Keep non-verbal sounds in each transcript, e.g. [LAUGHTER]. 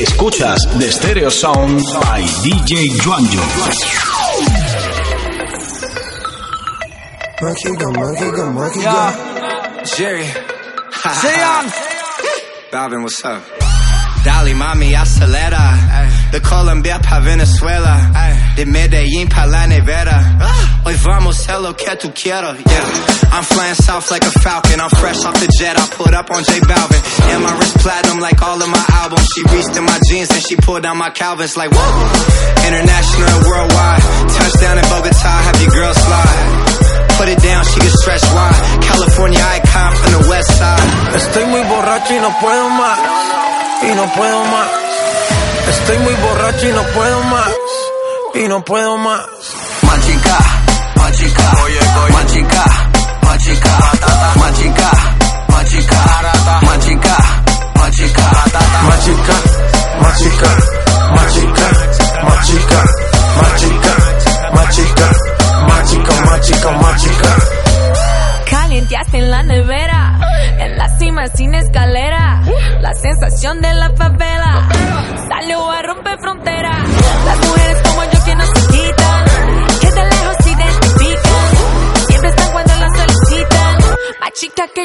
Escuchas The Stereo Sound by DJ Juanjo. Mágica, mágica, mágica. Jerry. [LAUGHS] Sean. Balvin, what's up? Dali, mami, acelera. De Colombia pa Venezuela. De Medellín pa La Nevera. Ah. Hoy vamos a lo que tú quieras. Yeah. I'm flying south like a falcon. I'm fresh off the jet. I put up on J Balvin. And my wrist platinum like all of my albums. She reached in my jeans and she pulled down my Calvins like whoa. International and worldwide. Touchdown in Bogota. Have your girl slide. Put it down, she can stretch wide. California icon from the west side. Estoy muy borracho y no puedo más. Y no puedo más. Estoy muy borracho y no puedo más. Y no puedo más. Machica, machica, oye, oye.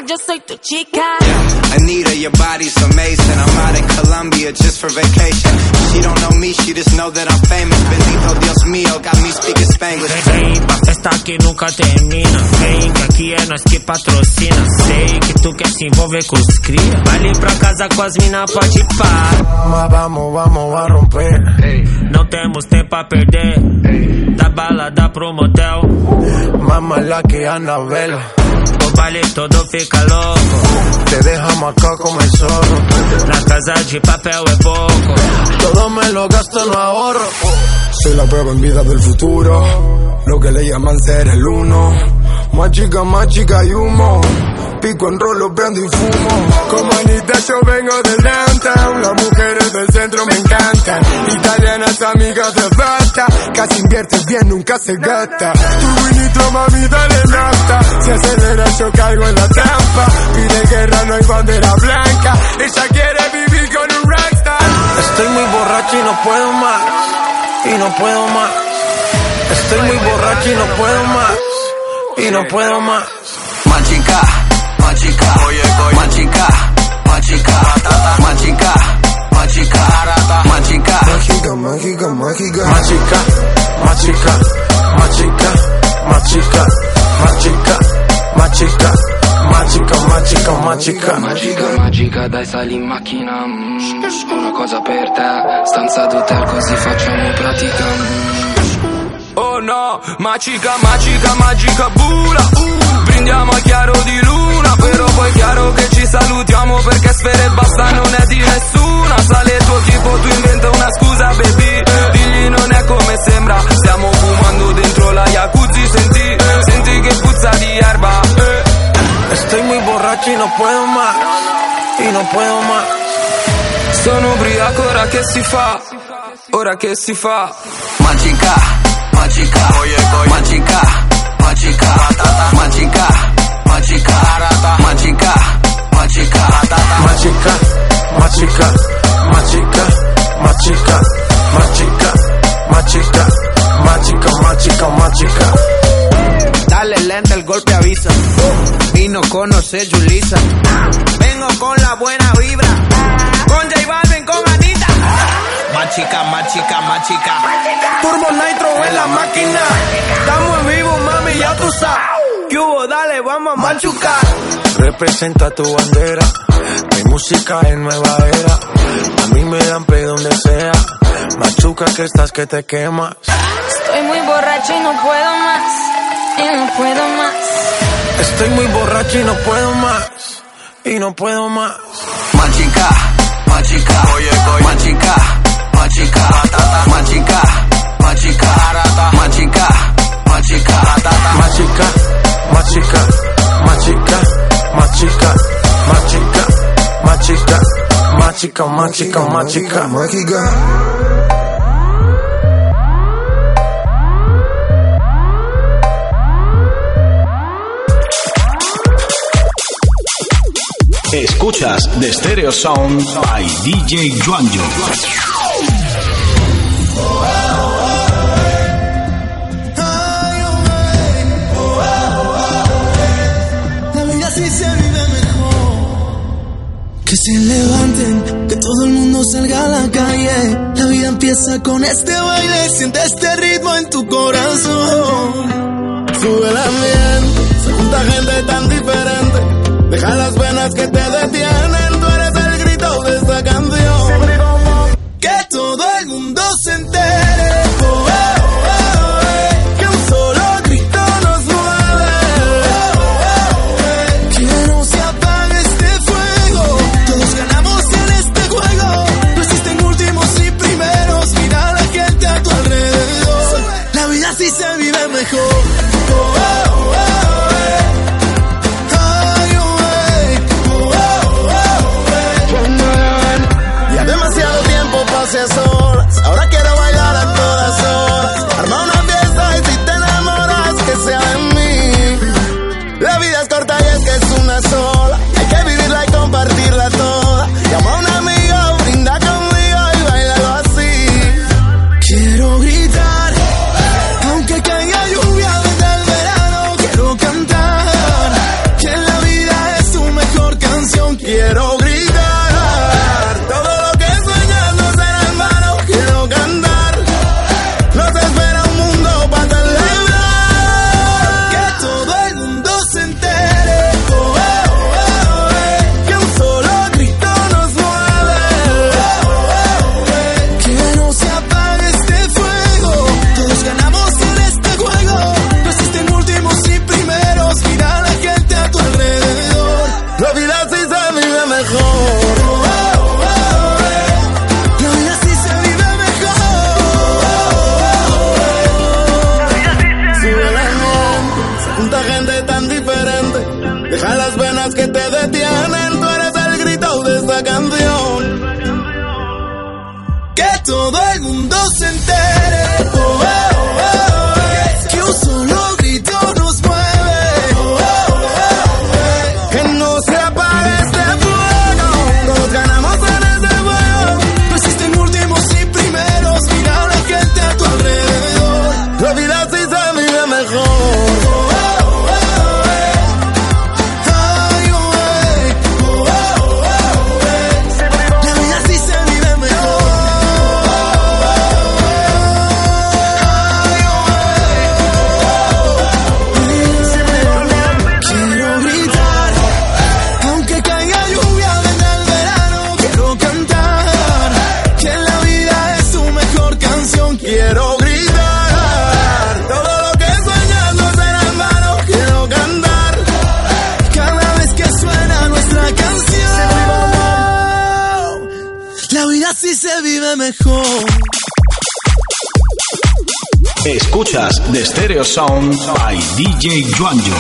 Yo soy tu chica. Anita, your body's amazing. I'm out in Colombia just for vacation. She don't know me, she just know that I'm famous. Bendito Dios mío, got me speaking Spanglish. Hey, pa' festa que nunca termina. Hey, que aqui é nós que patrocina. Sei que tu quer se envolver com os cria. Vai ali pra casa com as mina, pode pá. Mas vamos, vamos a romper. Não temos tempo a perder. Da balada pro motel. Más mala que Anabela. O baile todo fica louco. Te dejamos acá como el zorro. Na casa de papel é pouco. Todo me lo gasto, no ahorro. Soy la prueba en vida del futuro. Lo que le llaman ser el uno. Más chica, más chica y humo. Pico en rolo, prendo y fumo. Como Anita, yo vengo del downtown. Las mujeres del centro me encantan. Italianas, amigas de bata. Casi inviertes bien, nunca se gasta. Tu vinito, mami, dale nafta. Si acelera, yo caigo en la trampa. Pide guerra, no hay bandera blanca. Ella quiere vivir con un rockstar. Estoy muy borracho y no puedo más. Y no puedo más. Estoy muy borracho y no puedo más. Y no puedo más. Machica, machica, machica, machica, machica, machica, machica. Mágica, mágica, mágica. Machica, machica, machica, machica, machica, machica. Magica, magica, magica Magica, magica, dai sali in macchina Una cosa per te Stanza d'hotel così facciamo pratica no, magica, magica, magica bula uh, Brindiamo a chiaro di luna Però poi chiaro che ci salutiamo Perché sfere e basta non è di nessuna Sale il tuo tipo, tu inventa una scusa baby Digli non è come sembra Stiamo fumando dentro la jacuzzi Senti, senti che puzza di erba eh. Estoy muy borracho y no puedo más. Y no puedo más. Sono ubriaco ora che si fa Ora che si fa Machica, machica, oye, oye. Machica, machica, machica, machica, machica, machica, Mágica, mágica, mágica, mágica, mágica, mágica, mágica, mágica, mágica. Dale lenta, el golpe avisa. Vino conoce Julisa. Vengo con la buena vibra. Con J Balvin. Machica, machica, machica. Turbo Nitro en la máquina. Estamos en vivo, mami, ya tú sabes. ¿Qué hubo? Dale, vamos a machucar. Representa tu bandera. Mi música es nueva era. A mí me dan pe donde sea. Machuca que estás que te quemas. Estoy muy borracho y no puedo más. Y no puedo más. Estoy muy borracho y no puedo más. Y no puedo más. Machica, machica, oye, oye. Machica, machica, patata, machica, machica, arata, machica, machica, patata, machica, machica, machica, machica, machica, machica, machica, machica, machica, machica. Escuchas de Stereo Sound by DJ Juanjo. Que se levanten, que todo el mundo salga a la calle. La vida empieza con este baile, siente este ritmo en tu corazón. Sube la miel, se junta gente tan diferente. Deja las venas que te detienen. quiero Escuchas de Stereo Sound by DJ Juanjo.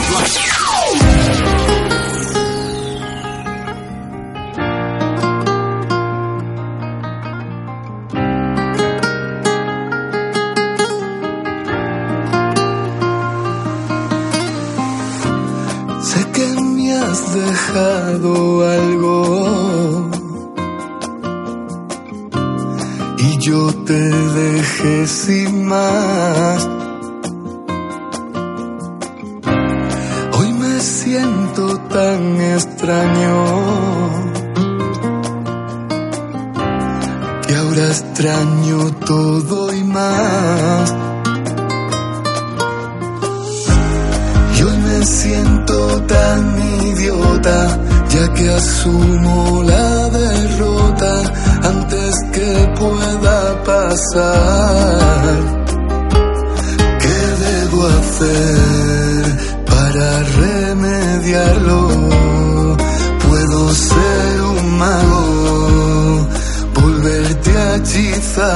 asumo la derrota antes que pueda pasar. ¿Qué debo hacer para remediarlo? Puedo ser un mago, volverte a hechizar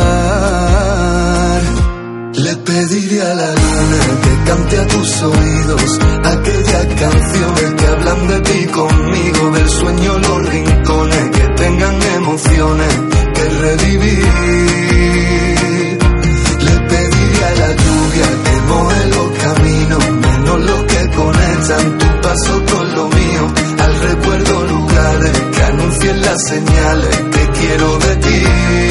pediré a la luna que cante a tus oídos aquella canción que hablan de ti conmigo, del sueño los rincones, que tengan emociones que revivir. Le pediré a la lluvia que moje los caminos, menos los que conectan tu paso con lo mío, al recuerdo lugares que anuncien las señales que quiero de ti.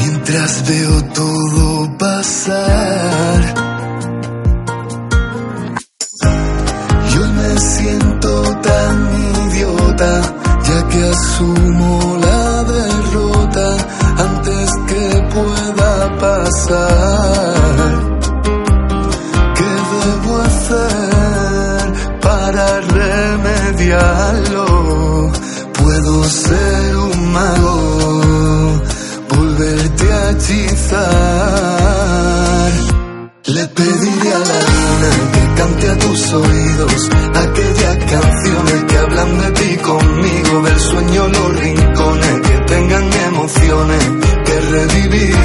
Mientras veo todo pasar. Yo me siento tan idiota, ya que asumo la derrota antes que pueda pasar. ¿Qué debo hacer para remediarlo? Puedo ser un mago, volverte a hechizar. Le pediré a la luna que cante a tus oídos aquellas canciones que hablan de ti conmigo, del sueño los rincones que tengan emociones que revivir.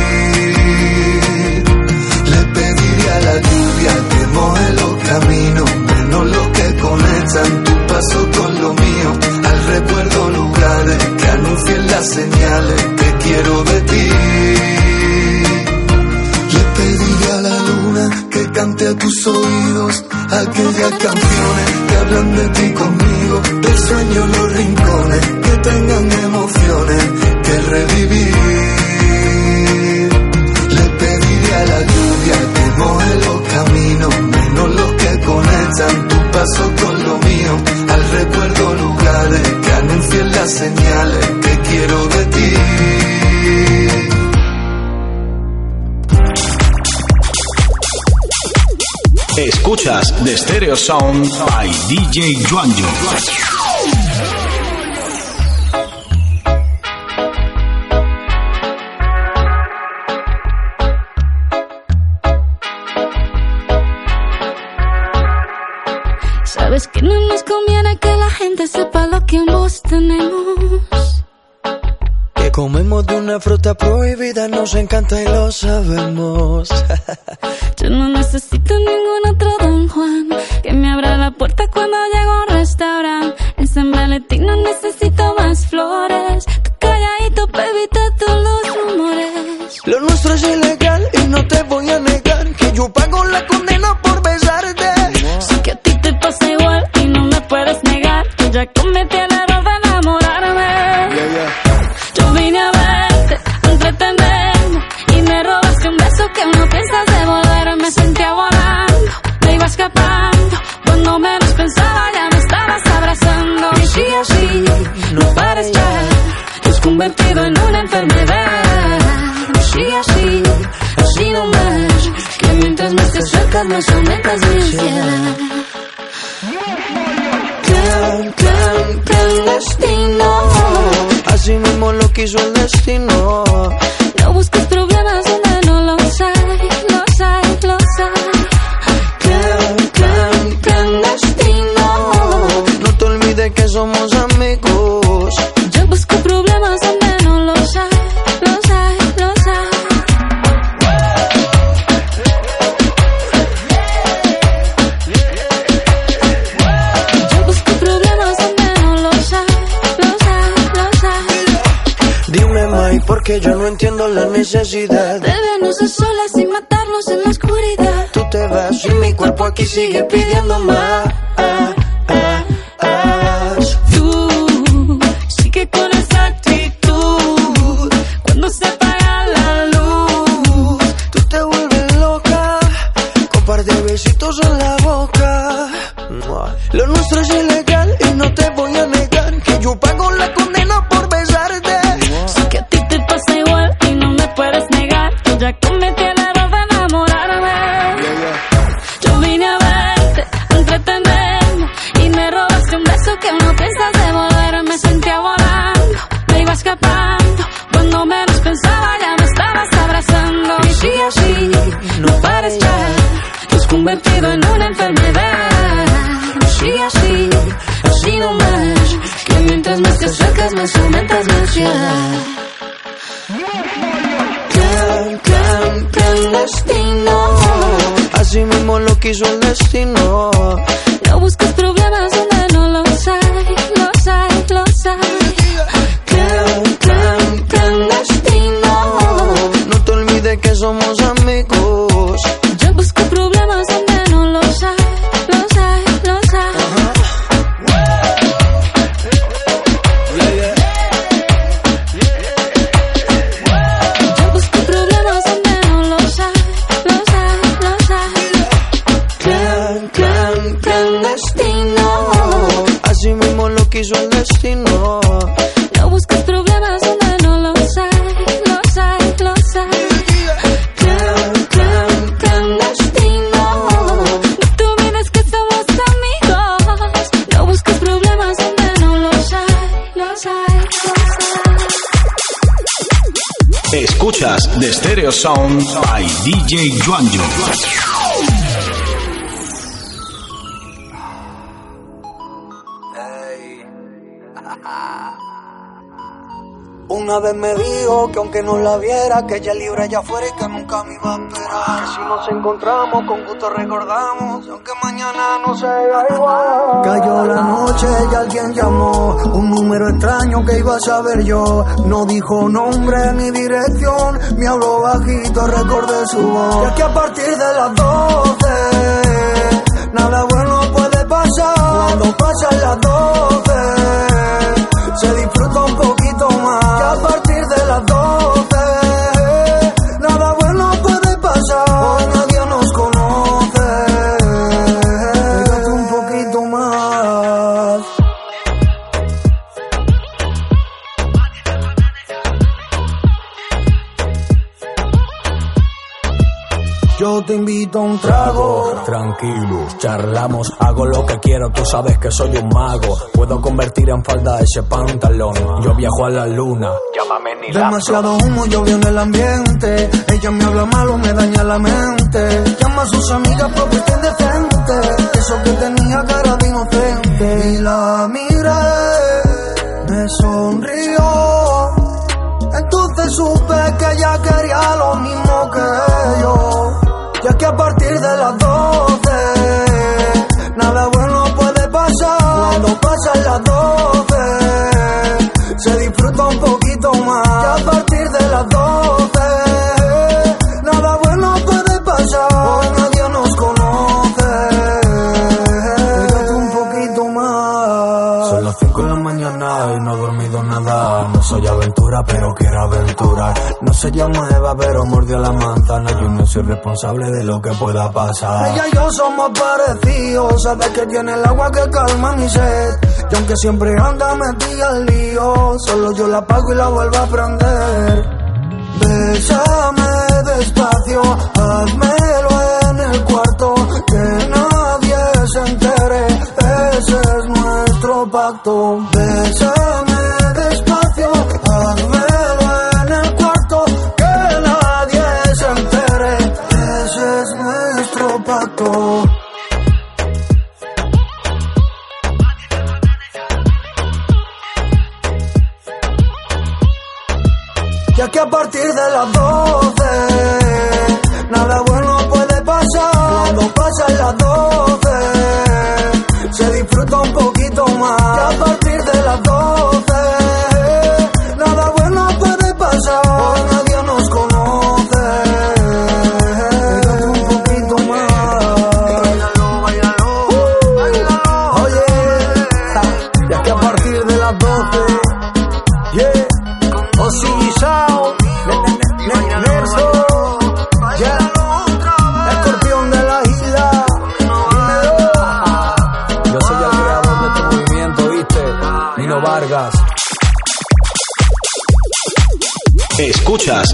Le pediré a la lluvia que moje los caminos, anuncien las señales que quiero de ti. Le pediré a la luna que cante a tus oídos aquellas canciones que hablan de ti conmigo, del sueño los rincones que tengan emociones que revivir. The Stereo Sound by DJ Juanjo. Sabes que no nos conviene que la gente sepa lo que ambos tenemos. Que comemos de una fruta prohibida, nos encanta y lo sabemos. Todos los rumores. Lo nuestro es ilegal y no te voy a negar somos amigos. Yo busco problemas donde no los hay, los hay, los hay. Yo busco problemas donde no los hay, los hay, los hay. Dime, May, porque yo no entiendo la necesidad. De vernos a solas sin matarnos en la oscuridad. Tú te vas y mi cuerpo aquí sigue pidiendo más. visual de Stereo Sound by DJ Juanjo. [LAUGHS] Una vez me dijo que aunque no la viera, que ella libre allá afuera y que nunca me iba a esperar. Que si nos encontramos, con gusto recordamos, aunque mañana no sea igual. Cayó la noche y alguien llamó, un número extraño que iba a saber yo. No dijo nombre ni dirección, me habló bajito, recordé su voz. Y que a partir de las 12, nada bueno puede pasar. Cuando pasan las 12, charlamos, hago lo que quiero, tú sabes que soy un mago. Puedo convertir en falda ese pantalón. Yo viajo a la luna, llámame ni Demasiado humo llovió en el ambiente. Ella me habla malo, me daña la mente. Llama a sus amigas porque está indecente. Eso que tenía aventurar. No se llama Eva, pero mordió la manzana. Yo no soy responsable de lo que pueda pasar. Ella y yo somos parecidos, sabes que tiene el agua que calma mi sed. Y aunque siempre anda metida al lío, solo yo la apago y la vuelvo a prender. Bésame despacio,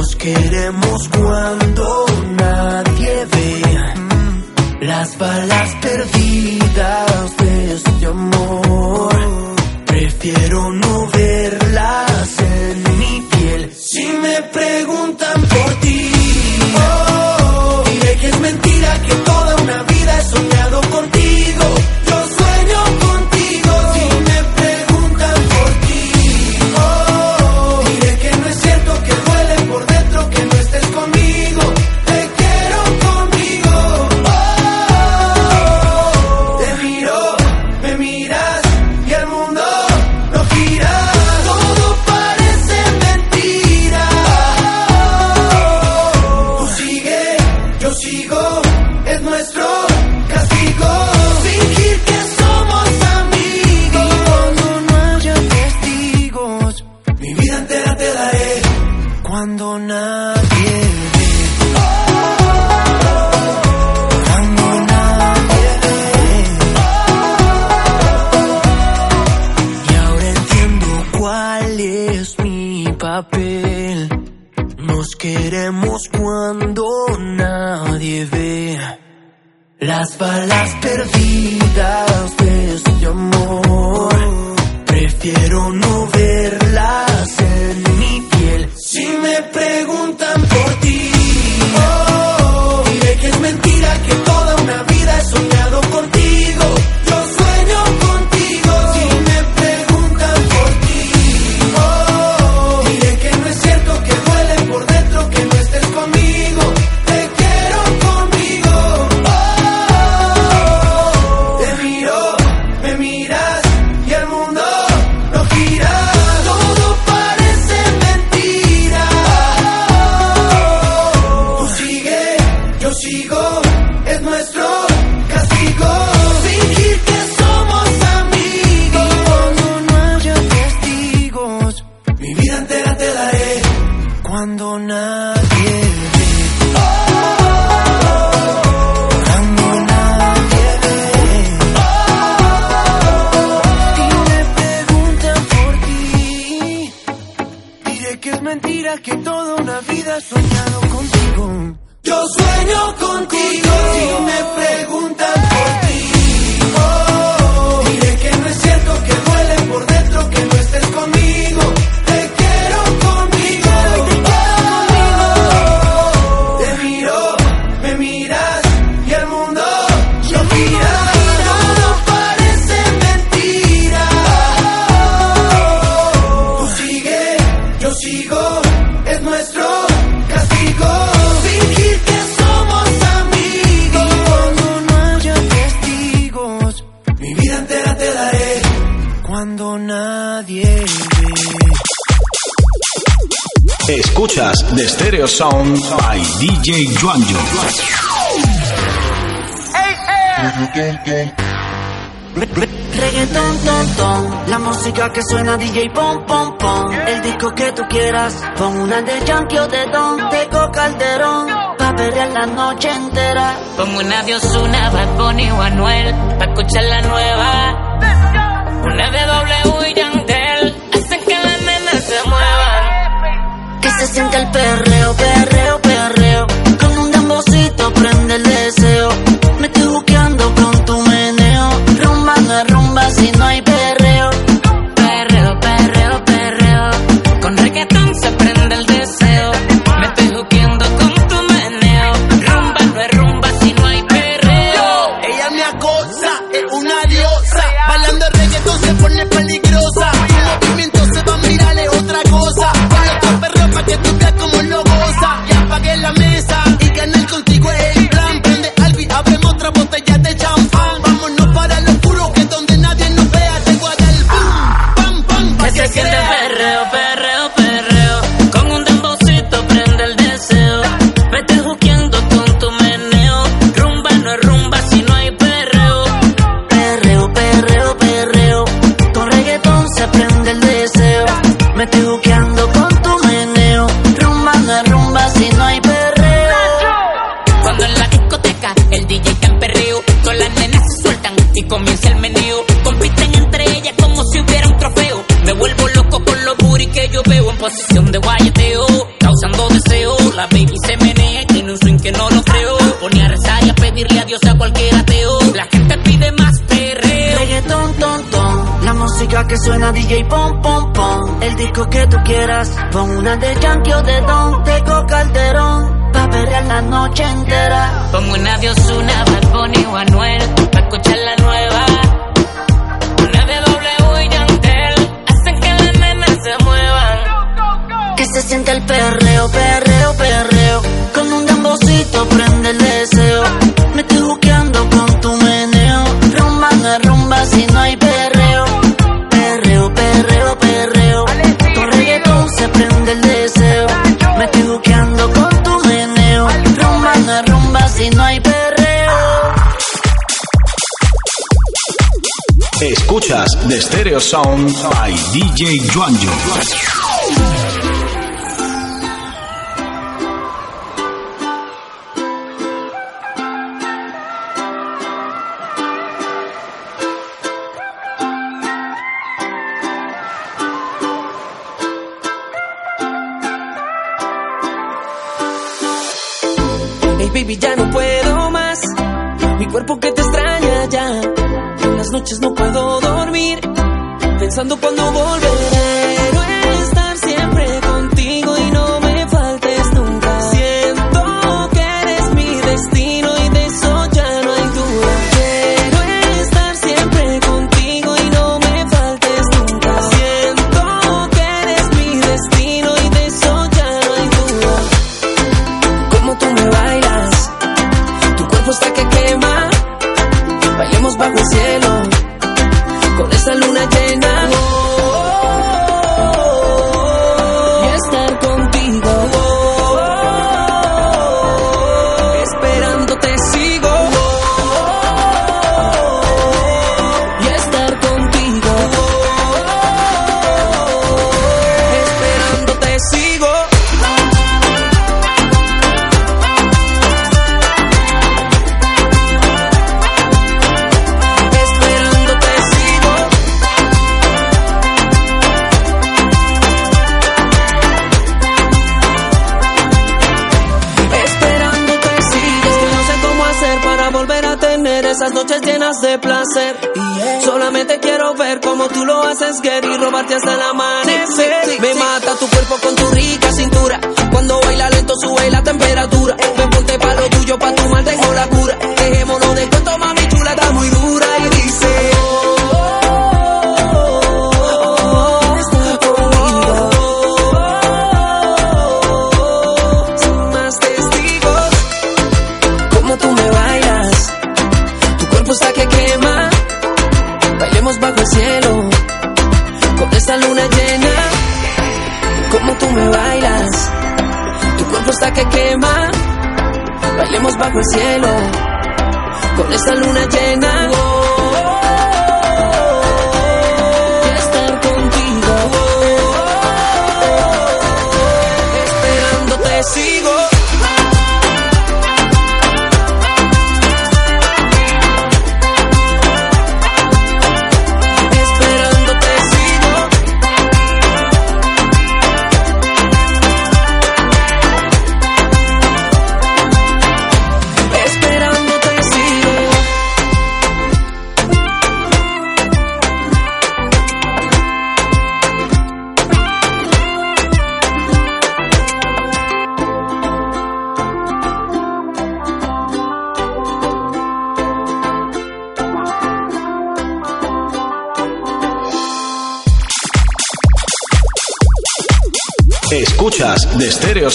Nos queremos cuando nadie ve las balas perdidas de este amor. Prefiero no de Stereo Sound by DJ Juanjo. Reggaeton, ton, ton, la música que suena DJ pom, pom, pom. El disco que tú quieras, pon una de Yankee o de Don, Tego Calderón, pa' perder la noche entera. Pon una de Osuna, Bad Bunny o Anuel, pa' escuchar la nueva. Una de W y se siente el perreo, perreo, perreo. Con un dembocito prende el deseo. Posición de guayeteo, causando deseo. La baby se menea y tiene un swing que no lo creo. Pone a rezar y a pedirle a Dios a cualquier ateo. La gente pide más perreo. Reggaeton, ton, ton. La música que suena DJ pom, pom, pom. El disco que tú quieras. Pon una de Yankee o de Don. Teco Calderón. Pa' perrear la noche entera. Pongo una Dios, una Bad Bunny o Anuel. Pa' escuchar la nueva. Se siente el perreo, perreo, perreo. Con un dembocito prende el deseo. Me estoy juqueando con tu meneo. Rumba no rumba si no hay perreo. Perreo, perreo, perreo. Con reggaetón se prende el deseo. Me estoy juqueando con tu meneo. Rumba no rumba si no hay perreo. Escuchas The Stereo Sound by DJ Juanjo. Pensando cuando esas noches llenas de placer. Solamente quiero ver cómo tú lo haces, Gary, robarte hasta el amanecer. Me mata tu cuerpo con tu rica cintura. Cuando baila lento sube la temperatura. Ven, ponte pa' lo tuyo, pa' tu mal tengo la cura. Dejémonos de cuento, mami chula, está muy dura y dice. Está que quema. Bailemos bajo el cielo, con esta luna llena. Y estar contigo, esperándote sigo.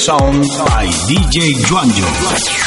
Sound by DJ Juanjo.